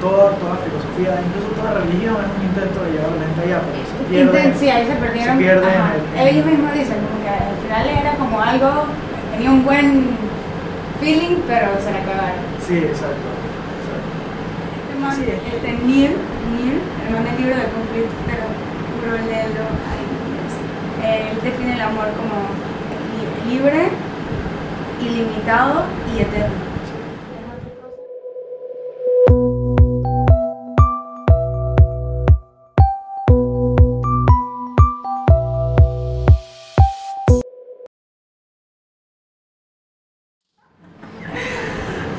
toda, toda filosofía, incluso toda religión es un intento de llevar la gente allá, pero se pierde. Inten- sí, ahí se perdieron. se pierde en ajá. el- en- Ellos mismos dicen como que al final era como algo, tenía un buen feeling, pero se la cagaron. Sí, exacto. exacto. Este man, Sí. este Neil, Neil, el man del libro de conflicto, pero puro leerlo, ay, Dios. Él define el amor como li- libre, ilimitado y eterno.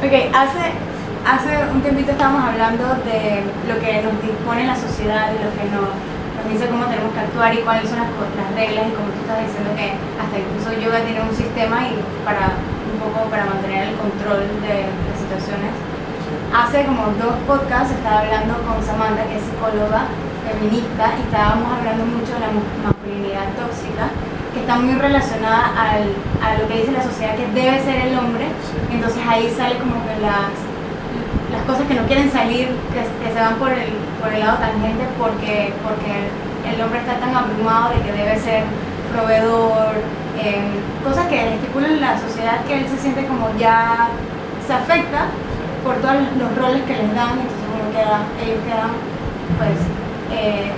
Ok, hace, hace un tiempito estábamos hablando de lo que nos dispone la sociedad y lo que nos, dice cómo tenemos que actuar y cuáles son las, las reglas y como tú estás diciendo que hasta incluso yoga tiene un sistema y para un poco para mantener el control de las situaciones. Hace como dos podcasts estaba hablando con Samantha, que es psicóloga feminista, y estábamos hablando mucho de la masculinidad tóxica, está muy relacionada al, a lo que dice la sociedad que debe ser el hombre. Sí. Entonces ahí sale como que las, las cosas que no quieren salir, que, que se van por el, por el lado tangente porque, porque el hombre está tan abrumado de que debe ser proveedor, eh, cosas que le estipulan la sociedad que él se siente como ya se afecta por todos los roles que les dan, entonces uno queda, ellos quedan pues eh,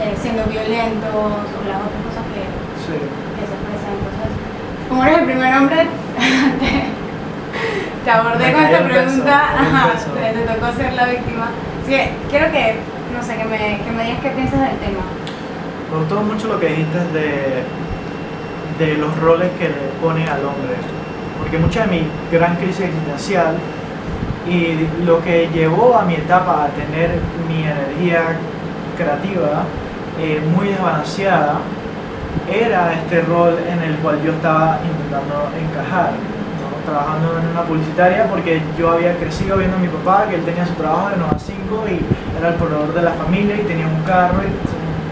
eh, siendo violentos o cosas que, Sí. que se expresan. Entonces, como eres el primer hombre, te, te abordé con esta pregunta, ajá, te, te tocó ser la víctima. Así que quiero que, no sé, que me, que me digas qué piensas del tema. Me gustó mucho lo que dijiste de, de los roles que le pone al hombre. Porque mucha de mi gran crisis existencial y lo que llevó a mi etapa a tener mi energía creativa eh, muy desbalanceada era este rol en el cual yo estaba intentando encajar. ¿no? Trabajando en una publicitaria porque yo había crecido viendo a mi papá que él tenía su trabajo de 9 a 5 y era el proveedor de la familia y tenía un carro y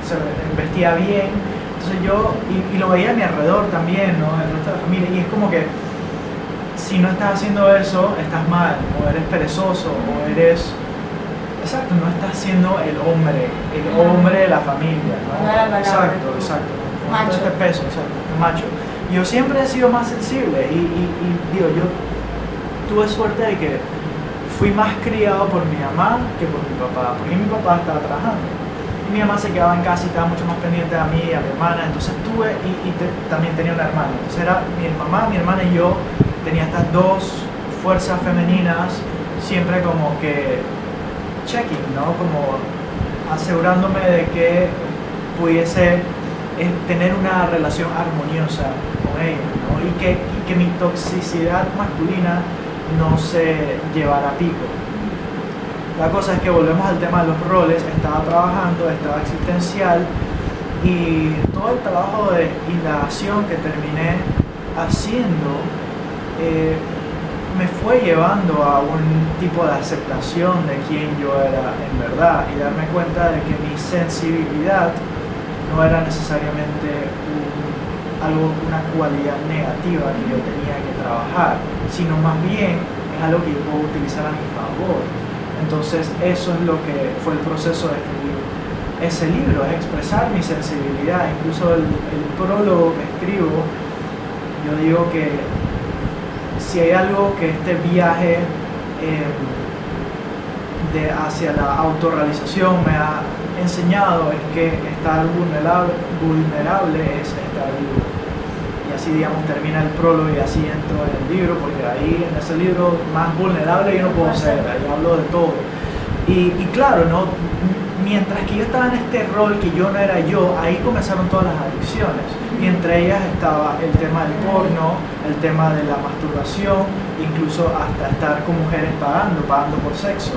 se, vestía bien. Entonces yo, y, y lo veía a mi alrededor también, ¿no? el resto de la familia, y es como que si no estás haciendo eso, estás mal, o eres perezoso, o eres... Exacto, no estás siendo el hombre, el hombre de la familia, ¿no? Exacto, exacto. Macho. Este peso, exacto, macho. Yo siempre he sido más sensible y, digo, yo tuve suerte de que fui más criado por mi mamá que por mi papá, porque mi papá estaba trabajando. Y mi mamá se quedaba en casa y estaba mucho más pendiente a mí y a mi hermana, entonces tuve, y, y también tenía una hermana. Entonces era mi mamá, mi hermana y yo, tenía estas dos fuerzas femeninas siempre como que checking, ¿no? Como asegurándome de que pudiese eh, tener una relación armoniosa con ella, ¿no? Y que, y que mi toxicidad masculina no se llevara a pico. La cosa es que volvemos al tema de los roles, estaba trabajando, estaba existencial y todo el trabajo de indagación que terminé haciendo eh, me fue llevando a un tipo de aceptación de quién yo era en verdad y darme cuenta de que mi sensibilidad no era necesariamente algo, una cualidad negativa que yo tenía que trabajar, sino más bien es algo que yo puedo utilizar a mi favor. Entonces eso es lo que fue el proceso de escribir ese libro, es expresar mi sensibilidad. Incluso el, el prólogo que escribo, yo digo que si hay algo que este viaje eh, de hacia la autorrealización me ha enseñado es que estar vulnerable, vulnerable es estar vivo. Y así, digamos, termina el prólogo y así entro en el libro, porque ahí en ese libro más vulnerable yo no puedo ser, ahí hablo de todo. Y, y claro, ¿no? mientras que yo estaba en este rol que yo no era yo, ahí comenzaron todas las adicciones. Y entre ellas estaba el tema del porno, el tema de la masturbación, incluso hasta estar con mujeres pagando, pagando por sexo.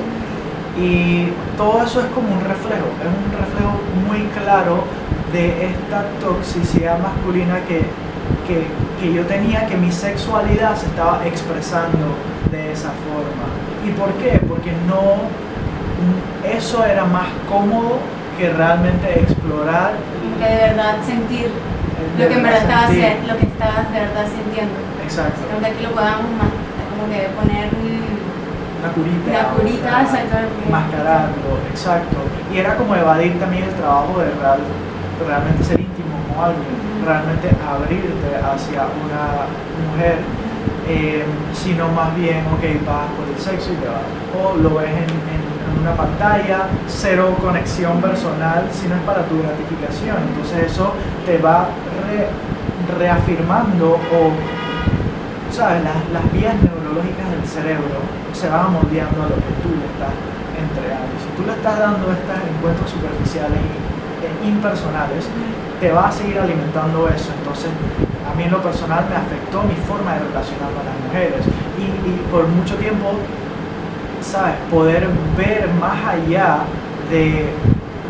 Y todo eso es como un reflejo, es un reflejo muy claro de esta toxicidad masculina que, que, que yo tenía, que mi sexualidad se estaba expresando de esa forma. ¿Y por qué? Porque no, eso era más cómodo que realmente explorar que de verdad sentir el lo que en verdad estabas, lo que estabas de verdad sintiendo. Exacto. Sino que aquí lo podamos más, como que poner una curita. Una- exacto. Mascarando, exacto. Y era como evadir también el trabajo de real, realmente ser íntimo con alguien, realmente abrirte hacia una mujer, eh, sino más bien, ok, vas por el sexo y te vas. O lo ves en, en- en una pantalla, cero conexión personal, sino es para tu gratificación. Entonces eso te va re- reafirmando o ¿sabes? Las, las vías del cerebro se van moldeando a lo que tú le estás entregando. Si tú le estás dando estos encuentros superficiales e impersonales, te va a seguir alimentando eso. Entonces, a mí en lo personal me afectó mi forma de relacionarme a las mujeres. Y, y por mucho tiempo, ¿sabes? Poder ver más allá de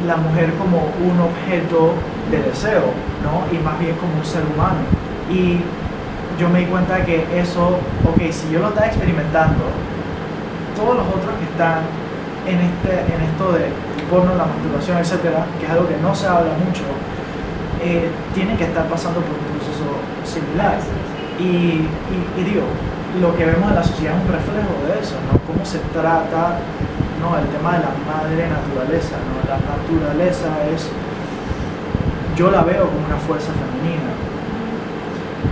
la mujer como un objeto de deseo, ¿no? Y más bien como un ser humano. Y yo me di cuenta que eso, ok, si yo lo estaba experimentando, todos los otros que están en, este, en esto de porno, la masturbación, etcétera, que es algo que no se habla mucho, eh, tienen que estar pasando por un proceso similar. Y, y, y digo, lo que vemos en la sociedad es un reflejo de eso, ¿no? Cómo se trata, ¿no? El tema de la madre naturaleza, ¿no? La naturaleza es, yo la veo como una fuerza femenina.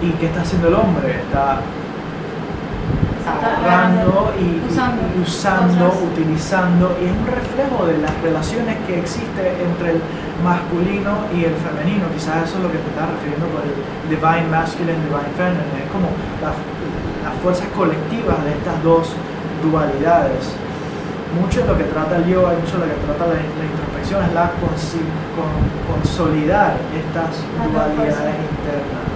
¿Y qué está haciendo el hombre? Está agarrando y y usando utilizando, y es un reflejo de las relaciones que existe entre el masculino y el femenino. Quizás eso es lo que te estás refiriendo por el divine masculine, divine feminine. Es como las, las fuerzas colectivas de estas dos dualidades. Mucho de lo que trata el yoga y mucho de lo que trata la, la introspección es la con- consolidar estas dos dualidades internas.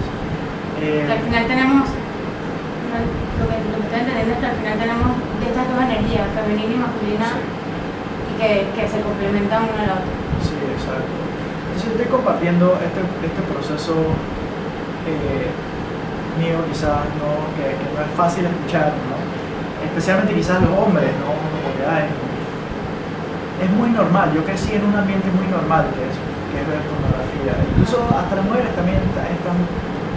Eh, al final tenemos, lo que, lo que estoy entendiendo es que al final tenemos de estas dos energías, femenina y masculina, y que, que se complementan una a la otra. Sí, exacto. Entonces estoy compartiendo este, este proceso eh, mío quizás, ¿no? Que, que no es fácil escuchar, ¿no? Especialmente quizás los hombres, ¿no? Como que ay, es muy normal, yo crecí en un ambiente muy normal que es, que es ver pornografía. Incluso hasta las mujeres también está- están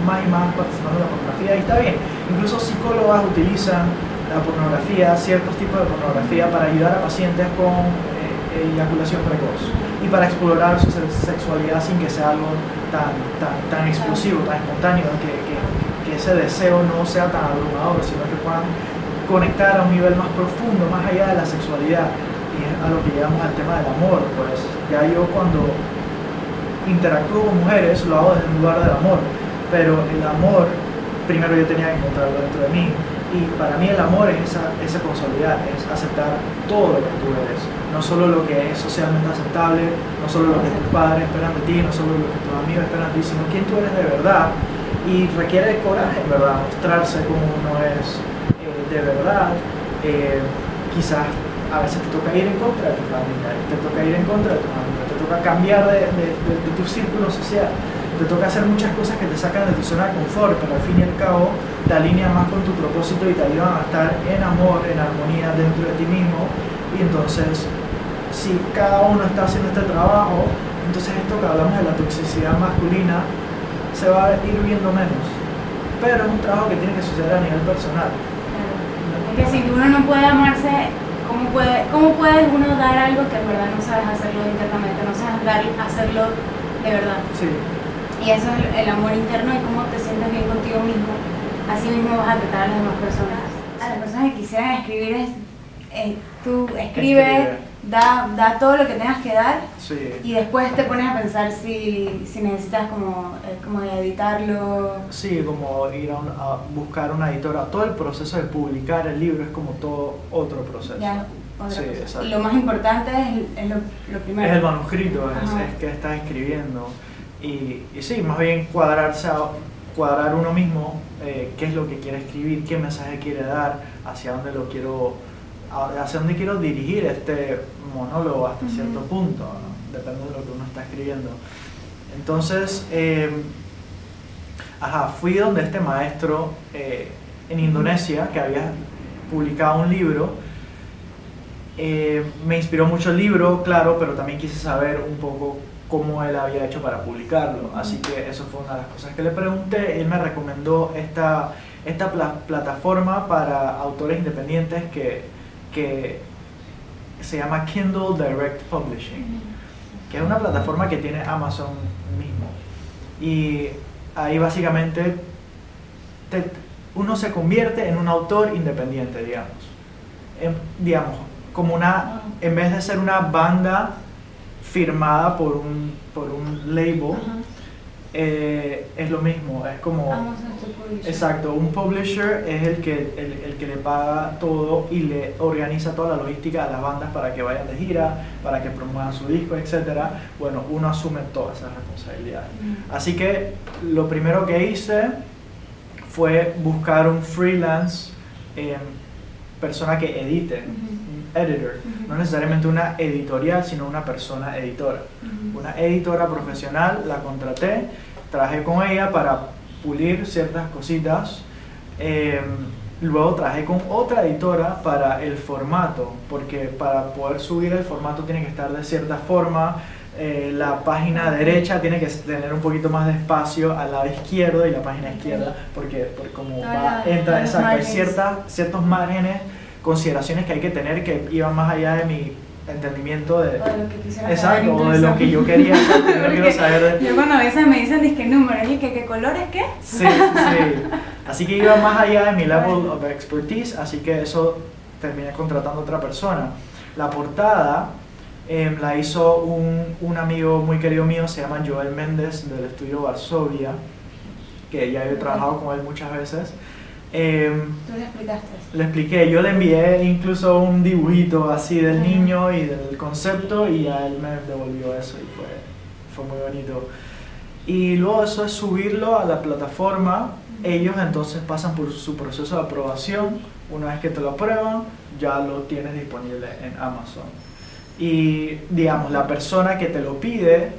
más y más participando de la pornografía y está bien. Incluso psicólogas utilizan la pornografía, ciertos tipos de pornografía para ayudar a pacientes con eh, eyaculación precoz y para explorar su se- sexualidad sin que sea algo tan, tan, tan explosivo, tan espontáneo, que, que, que ese deseo no sea tan abrumador, sino que puedan conectar a un nivel más profundo, más allá de la sexualidad. Y a lo que llegamos al tema del amor, pues ya yo cuando interactúo con mujeres lo hago desde un lugar del amor, pero el amor primero yo tenía que encontrarlo dentro de mí. Y para mí el amor es esa, esa consolidar, es aceptar todo lo que tú eres, no solo lo que es socialmente aceptable, no solo lo que tus padres esperan de ti, no solo lo que tus amigos esperan de ti, sino quién tú eres de verdad. Y requiere coraje, verdad, mostrarse como uno es eh, de verdad. Eh, quizás a veces te toca ir en contra de tu familia, te toca ir en contra de tu familia, te toca cambiar de, de- de- de tu círculo social, te toca hacer muchas cosas que te sacan de tu zona de confort, pero al fin y al cabo te alinean más con tu propósito y te ayudan a estar en amor, en armonía dentro de ti mismo. Y entonces, si cada uno está haciendo este trabajo, entonces esto que hablamos de la toxicidad masculina se va a ir viendo menos. Pero es un trabajo que tiene que suceder a nivel personal. Es que si uno no puede amarse, ¿cómo, puede, ¿cómo puedes uno dar algo que en verdad no sabes hacerlo internamente, no sabes dar, hacerlo de verdad? Sí. Y eso es el, amor interno y cómo te sientes bien contigo mismo. Así mismo vas a tratar a las demás personas. A las personas que quisieran escribir, es, eh, tú escribe, Escribe. Da, da todo lo que tengas que dar Sí. y después te pones a pensar si, si necesitas como, eh, como editarlo. Sí, como ir a, un- a buscar una editora. Todo el proceso de publicar el libro es como todo otro proceso. Ya, Sí. Y lo más importante es, es lo, lo primero. Es el manuscrito, es, es que estás escribiendo. Y, y sí, más bien cuadrarse a- cuadrar uno mismo eh, qué es lo que quiere escribir, qué mensaje quiere dar, hacia dónde lo quiero, hacia dónde quiero dirigir este monólogo hasta Ujú. cierto punto, ¿no? depende de lo que uno está escribiendo. Entonces, eh, ajá, fui donde este maestro eh, en Indonesia que había publicado un libro. Eh, me inspiró mucho el libro, claro, pero también quise saber un poco cómo él había hecho para publicarlo. Así que eso fue una de las cosas que le pregunté. Él me recomendó esta, esta pla- plataforma para autores independientes que, que se llama Kindle Direct Publishing, que es una plataforma que tiene Amazon mismo. Y ahí básicamente te- uno se convierte en un autor independiente, digamos. En- digamos, como una, en vez de ser una banda firmada por un, por un label, eh, es lo mismo, es como... Publisher. Exacto, un publisher es el que, el, el que le paga todo y le organiza toda la logística a las bandas para que vayan de gira, para que promuevan su disco, etc. Bueno, uno asume toda esa responsabilidad. Mm. Así que lo primero que hice fue buscar un freelance, eh, persona que edite, un editor. No necesariamente una editorial, sino una persona editora Ujú. una editora profesional, la contraté, trabajé con ella para pulir ciertas cositas. eh, luego trabajé con otra editora para el formato, porque para poder subir el formato tiene que estar de cierta forma. eh, la página derecha tiene que tener un poquito más de espacio al lado izquierdo y la página izquierda, porque, porque como va, entra, exacto, hay ciertas, ciertos márgenes, consideraciones que hay que tener que iban más allá de mi entendimiento de, O de lo que quisiera Exacto, saber o de lo que yo quería, yo quiero saber de... Yo cuando a veces me dicen disque números y que qué colores qué. Sí, sí. Así que iba más allá de mi level of expertise, así que eso terminé contratando a otra persona. La portada em, la hizo un, un amigo muy querido mío, se llama Joel Méndez del estudio Varsovia, que ya he trabajado con él muchas veces. Em, Tú le explicaste. le expliqué, yo le envié incluso un dibujito así del Ajá. niño y del concepto y a él me devolvió eso y fue, fue muy bonito. Y luego eso es subirlo a la plataforma, ellos entonces pasan por su proceso de aprobación, una vez que te lo aprueban ya lo tienes disponible en Amazon. Y digamos, la persona que te lo pide,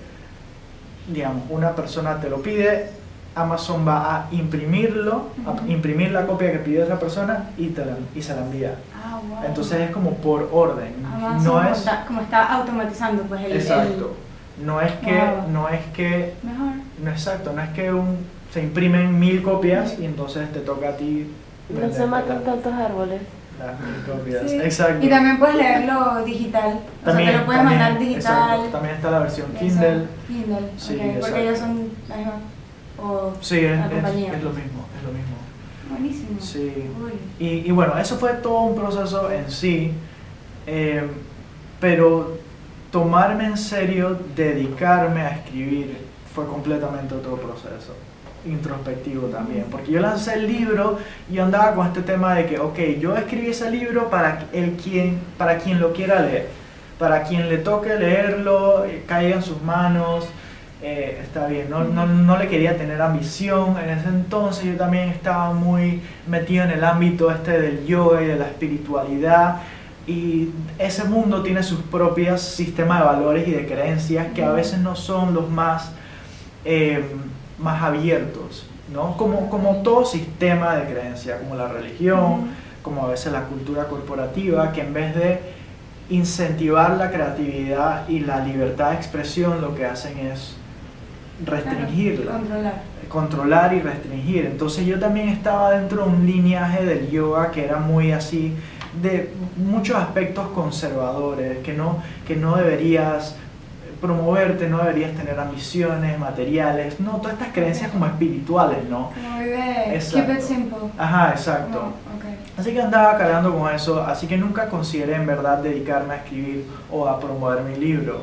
digamos, una persona te lo pide, Amazon va a imprimirlo, a imprimir la copia que pide esa persona y, te la, y se la envía. Ah, wow. Entonces es como por orden, Amazon no como, es está, como está automatizando pues el... el- exacto. No es que Wow. no es que mejor. no exacto, no es que un, se imprimen mil copias y entonces te toca a ti No se matan tantos árboles. las mil copias. Sí. Exacto. Y también puedes leerlo digital. o sea, te lo puedes también, mandar digital. exacto. También está la versión Eso, Kindle. Kindle, Sí, ok, exacto. porque ellos son misma. O Sí, es, es- es lo mismo, es lo mismo. Buenísimo. Sí. Y, y bueno, eso fue todo un proceso en sí, eh, pero tomarme en serio, dedicarme a escribir, fue completamente otro proceso, introspectivo también, porque yo lancé el libro y andaba con este tema de que, ok, yo escribí ese libro para, el quien, para quien lo quiera leer, para quien le toque leerlo, eh, caiga en sus manos. Eh, está bien, no, no, no le quería tener ambición. En ese entonces yo también estaba muy metido en el ámbito este del yoga y de la espiritualidad. Y ese mundo tiene sus propios sistemas de valores y de creencias que a veces no son los más, eh, más abiertos, ¿no? Como, como todo sistema de creencia, como la religión, como a veces la cultura corporativa, que en vez de incentivar la creatividad y la libertad de expresión, lo que hacen es restringirla Claro, Controlar. controlar y restringir. Entonces yo también estaba dentro de un lineaje del yoga que era muy así, de muchos aspectos conservadores, que no, que no deberías promoverte, no deberías tener ambiciones materiales, no, todas estas creencias como espirituales, ¿no? Como vive. Exacto. Keep it simple. Ajá, exacto. Así que andaba cargando con eso, así que nunca consideré en verdad dedicarme a escribir o a promover mi libro.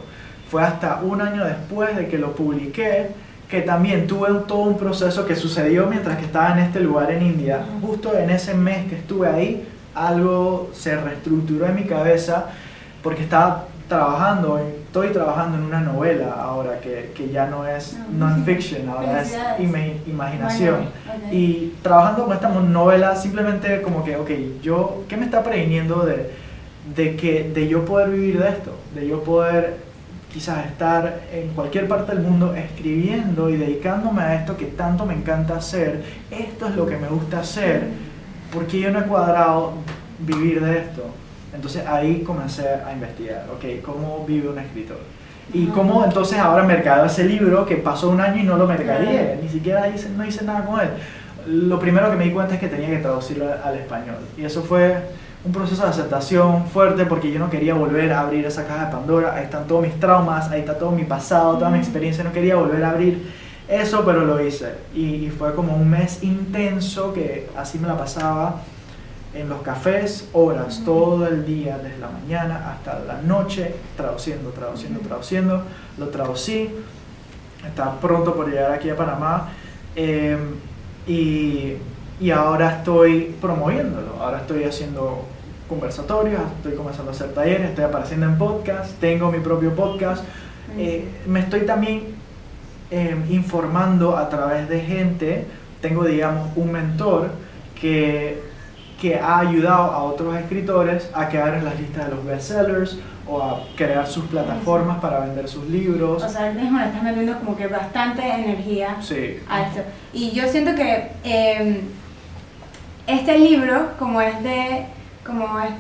Fue hasta un año después de que lo publiqué que también tuve todo un proceso que sucedió mientras que estaba en este lugar en India. Justo en ese mes que estuve ahí, algo se reestructuró en mi cabeza porque estaba trabajando, estoy trabajando en una novela ahora que, que ya no es Ah, non-fiction, ahora es ima- imaginación. Y trabajando con esta novela, simplemente como que, ok, yo, ¿qué me está previniendo de, de, que, de yo poder vivir de esto? De yo poder quizás estar en cualquier parte del mundo escribiendo y dedicándome a esto que tanto me encanta hacer. Esto es lo que me gusta hacer. porque yo no he cuadrado vivir de esto? Entonces ahí comencé a investigar, ok, ¿cómo vive un escritor? Y cómo entonces ahora mercadeo ese libro que pasó un año y no lo mercadeé, ni siquiera hice, no hice nada con él. Lo primero que me di cuenta es que tenía que traducirlo al español. Y eso fue un proceso de aceptación fuerte porque yo no quería volver a abrir esa caja de Pandora. Ahí están todos mis traumas, ahí está todo mi pasado, toda mi experiencia. No quería volver a abrir eso, pero lo hice. Y, y fue como un mes intenso que así me la pasaba en los cafés horas, todo el día, desde la mañana hasta la noche, traduciendo, traduciendo, traduciendo. Lo traducí, está pronto por llegar aquí a Panamá. eh, y, y ahora estoy promoviéndolo, ahora estoy haciendo conversatorios, estoy comenzando a hacer talleres, estoy apareciendo en podcast, tengo mi propio podcast. Eh, me estoy también eh, informando a través de gente, tengo digamos un mentor que, que ha ayudado a otros escritores a quedar en las listas de los bestsellers o a crear sus plataformas para vender sus libros. O sea, mismo le estás metiendo como que bastante energía Sí, a esto. Y yo siento que eh, este libro, como es de, como es,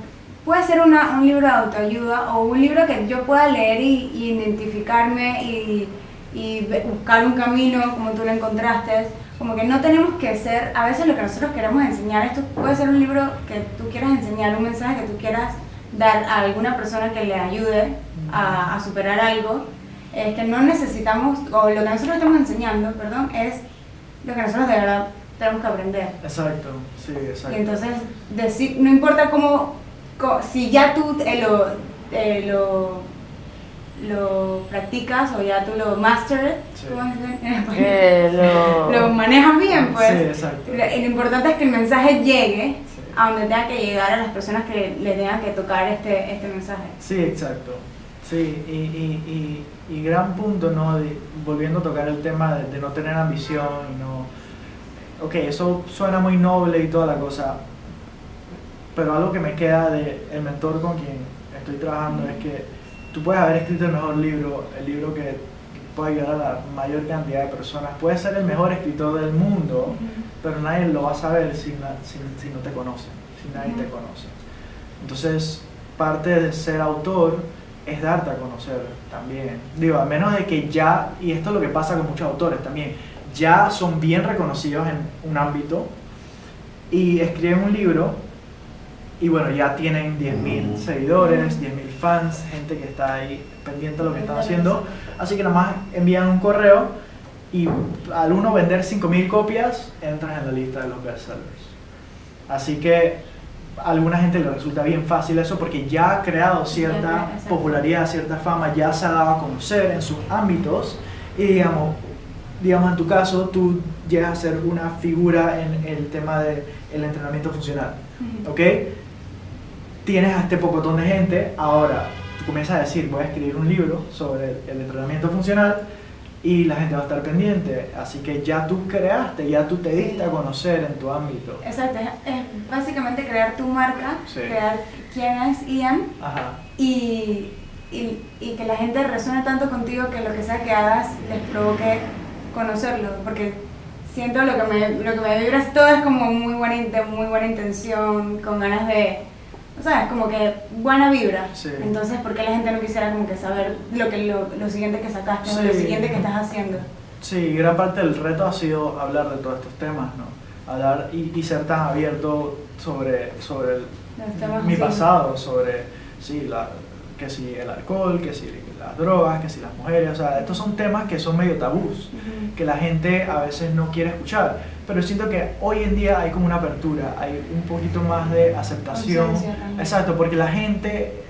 puede ser una, un libro de autoayuda o un libro que yo pueda leer y, y identificarme y, y buscar un camino como tú lo encontraste. Como que no tenemos que ser, a veces lo que nosotros queremos enseñar, esto puede ser un libro que tú quieras enseñar, un mensaje que tú quieras dar a alguna persona que le ayude a, a superar algo, es que no necesitamos, o lo que nosotros estamos enseñando, perdón, es lo que nosotros de verdad tenemos que aprender. exacto, sí, exacto. Y entonces, decir, no importa cómo, si ya tú eh, lo, eh, lo, lo practicas o ya tú lo mastered, Sí. ¿cómo? Eh, lo- lo manejas bien, pues. Sí, exacto. Lo, lo importante es que el mensaje llegue Sí. a donde tenga que llegar a las personas que le tengan que tocar este, este mensaje. Sí, exacto. Sí, y, y, y, y gran punto, ¿no? De- volviendo a tocar el tema de, de no tener ambición y no... Ok, eso suena muy noble y toda la cosa, pero algo que me queda de el mentor con quien estoy trabajando es que tú puedes haber escrito el mejor libro, el libro que puede ayudar a la mayor cantidad de personas, puedes ser el mejor escritor del mundo, pero nadie lo va a saber si, si, si no te conoce, si nadie te conoce. Entonces, parte de ser autor es darte a conocer también. Digo, a menos de que ya, y esto es lo que pasa con muchos autores también, ya son bien reconocidos en un ámbito y escriben un libro y bueno, ya tienen 10.000 seguidores, 10.000 fans, gente que está ahí pendiente de lo que están haciendo. Así que nomás envían un correo y al uno vender 5.000 copias, entras en la lista de los bestsellers. Así que a alguna gente le resulta bien fácil eso porque ya ha creado cierta popularidad, cierta fama, ya se ha dado a conocer en sus ámbitos y digamos, digamos en tu caso, tú llegas a ser una figura en el tema del entrenamiento funcional. ¿ok? Tienes a este pocotón de gente, ahora tú comienzas a decir, voy a escribir un libro sobre el, el entrenamiento funcional y la gente va a estar pendiente, así que ya tú creaste, ya tú te diste a conocer en tu ámbito. Exacto, es, es básicamente crear tu marca, Sí. crear quién es Ian Ajá, y, y, y que la gente resuene tanto contigo que lo que sea que hagas les provoque conocerlo, porque siento lo que me, lo que me vibra es todo es como muy buena, muy buena intención, con ganas de, o sea, es como que buena vibra. Sí. Entonces, ¿por qué la gente no quisiera como que saber lo, que, lo, lo siguiente que sacaste, o lo Sí. siguiente que estás haciendo? sí, gran parte del reto ha sido hablar de todos estos temas, ¿no? Hablar y, y ser tan abierto sobre, sobre el, mi así. pasado, sobre sí, la, que si el alcohol, que si las drogas, que si las mujeres, o sea, estos son temas que son medio tabús. Ujú. que la gente a veces no quiere escuchar. Pero siento que hoy en día hay como una apertura, hay un poquito más de aceptación. Exacto, porque la gente,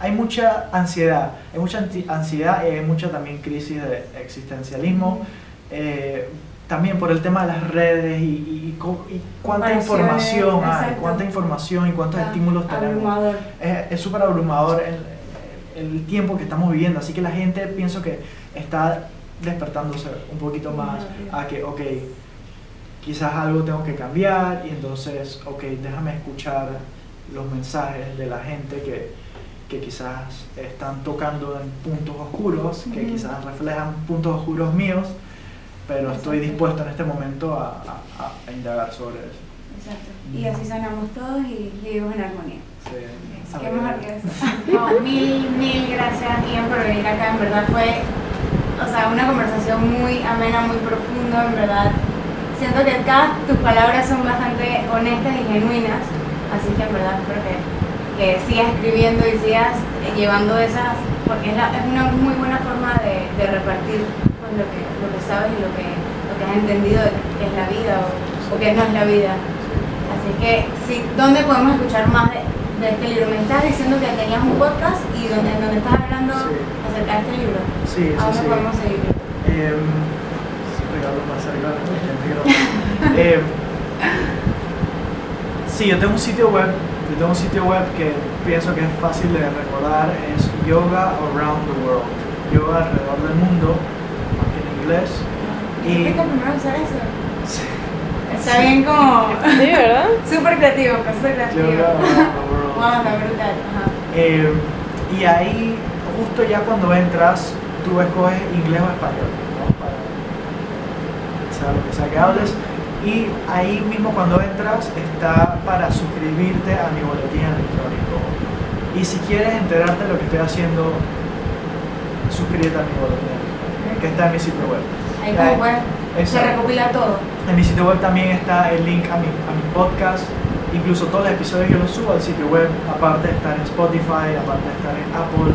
hay mucha ansiedad, hay mucha ansiedad y hay mucha también crisis de existencialismo. eh, también por el tema de las redes y, y- y cuánta información hay, cuánta información y cuántos Ah, estímulos tenemos abrumador. es es súper abrumador el, el tiempo que estamos viviendo, así que la gente pienso que está despertándose un poquito más a que, ok, quizás algo tengo que cambiar y entonces, ok, déjame escuchar los mensajes de la gente que, que quizás están tocando en puntos oscuros, que quizás reflejan puntos oscuros míos, pero estoy dispuesto en este momento a, a- a- a indagar sobre eso. Exacto. Y así sanamos todos y vivimos en armonía. Sí. ¿Qué mejor que eso? No, mil, mil gracias, Ian, por venir acá. En verdad fue, o sea, una conversación muy amena, muy profunda, en verdad. Siento que cada tus palabras son bastante honestas y genuinas. Así que en verdad espero que, que sigas escribiendo y sigas eh, llevando esas, porque es, la- es una muy buena forma de, de repartir pues, lo, que, lo que sabes y lo que, lo que has entendido que es la vida o, o que no es la vida. Así que, sí, ¿dónde podemos escuchar más de, este libro? Me estás diciendo que tenías un podcast y donde, en donde estás hablando Sí. acerca de este libro. Sí, ¿A sí, dónde sí. podemos seguir? Em, sí, más cerca yo tengo un sitio web, yo tengo un sitio web que pienso que es fácil de recordar, es Yoga Around the World, yoga alrededor del mundo, aunque en inglés. ¿Y Y qué primero usar eso? sí, Está bien como Sí, ¿verdad? súper creativo, súper creativo. Yoga Around the World. Wow. Eh, y ahí, justo ya cuando entras, tú escoges inglés o español, ¿no? Para sea lo que sea que hables. Y ahí mismo cuando entras está para suscribirte a mi boletín electrónico. Y si quieres enterarte de lo que estoy haciendo, suscríbete a mi boletín electrónico, que está en mi sitio web. Ahí como puedes, se Exacto. recopila todo. En mi sitio web también está el link a mi, a mi podcast. Incluso todos los episodios yo los subo al sitio web, aparte de estar en Spotify, aparte de estar en Apple,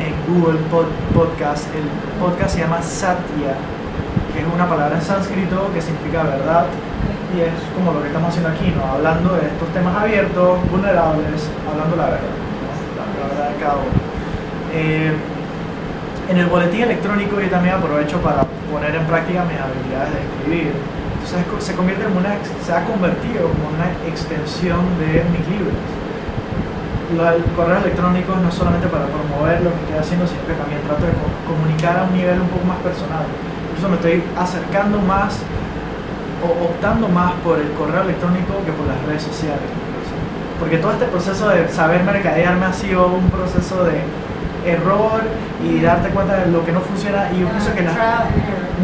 en Google Pod- Podcast. El podcast se llama Satya, que es una palabra en sánscrito que significa verdad. Y es como lo que estamos haciendo aquí, ¿no? Hablando de estos temas abiertos, vulnerables, hablando la verdad, ¿no? la, verdad de cada. Eh, en el boletín electrónico yo también aprovecho para poner en práctica mis habilidades de escribir. Co- se convierte en una, se ha convertido como una extensión de mis libros. Lo- El correo electrónico no solamente para promover lo que estoy haciendo, sino que también trato de co- comunicar a un nivel un poco más personal. Incluso me estoy acercando más o optando más por el correo electrónico que por las redes sociales. Porque todo este proceso de saber mercadearme ha sido un proceso de error y darte cuenta de lo que no funciona y yo pienso que la,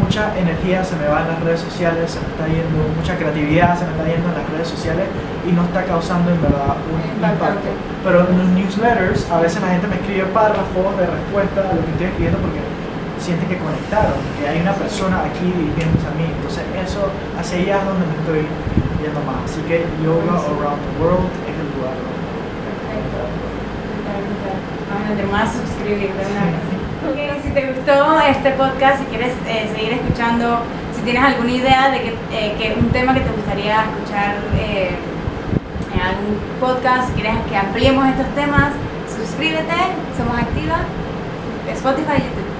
mucha energía se me va en las redes sociales, se me está yendo, mucha creatividad se me está yendo en las redes sociales y no está causando en verdad un impacto. Pero en los newsletters a veces la gente me escribe párrafos de respuesta a lo que estoy escribiendo porque sienten que conectaron, que hay una persona aquí dirigiéndose a mí. Entonces eso, hacia allá es donde me estoy yendo más. Así que Yoga. Around the World es el lugar. A más suscribir de si te gustó este podcast, si quieres eh, seguir escuchando, si tienes alguna idea de que, eh, un tema que te gustaría escuchar eh, en algún podcast, si quieres que ampliemos estos temas, suscríbete, somos activa, Spotify y YouTube.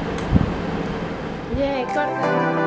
Yay, corta.